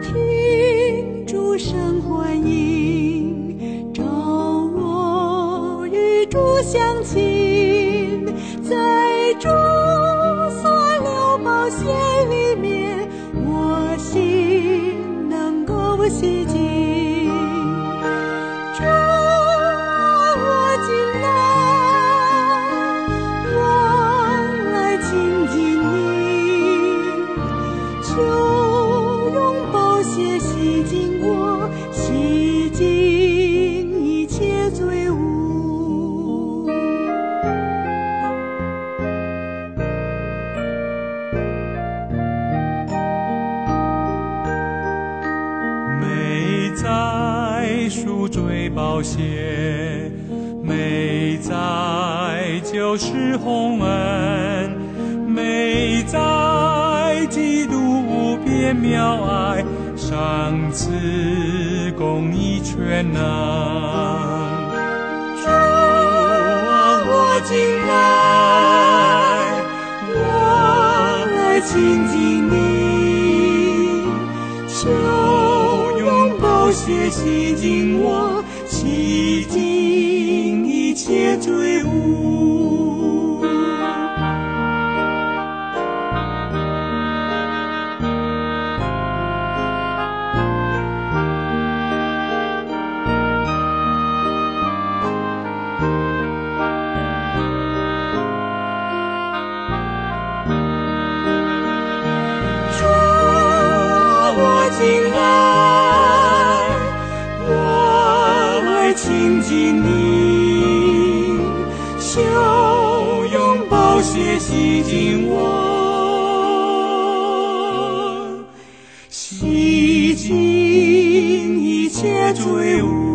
听诸声欢迎，召我与诸相亲，在诸所六宝线里面，我心能够洗净。洗净我，洗净一切罪污。美在赎罪宝血，美在救世洪恩，美在基督无边妙爱，上赐公义全能。主啊，我进来，我来亲近你。求用宝血洗净我，醒，来，我来亲近你，求用宝血洗净我，洗净一切罪恶。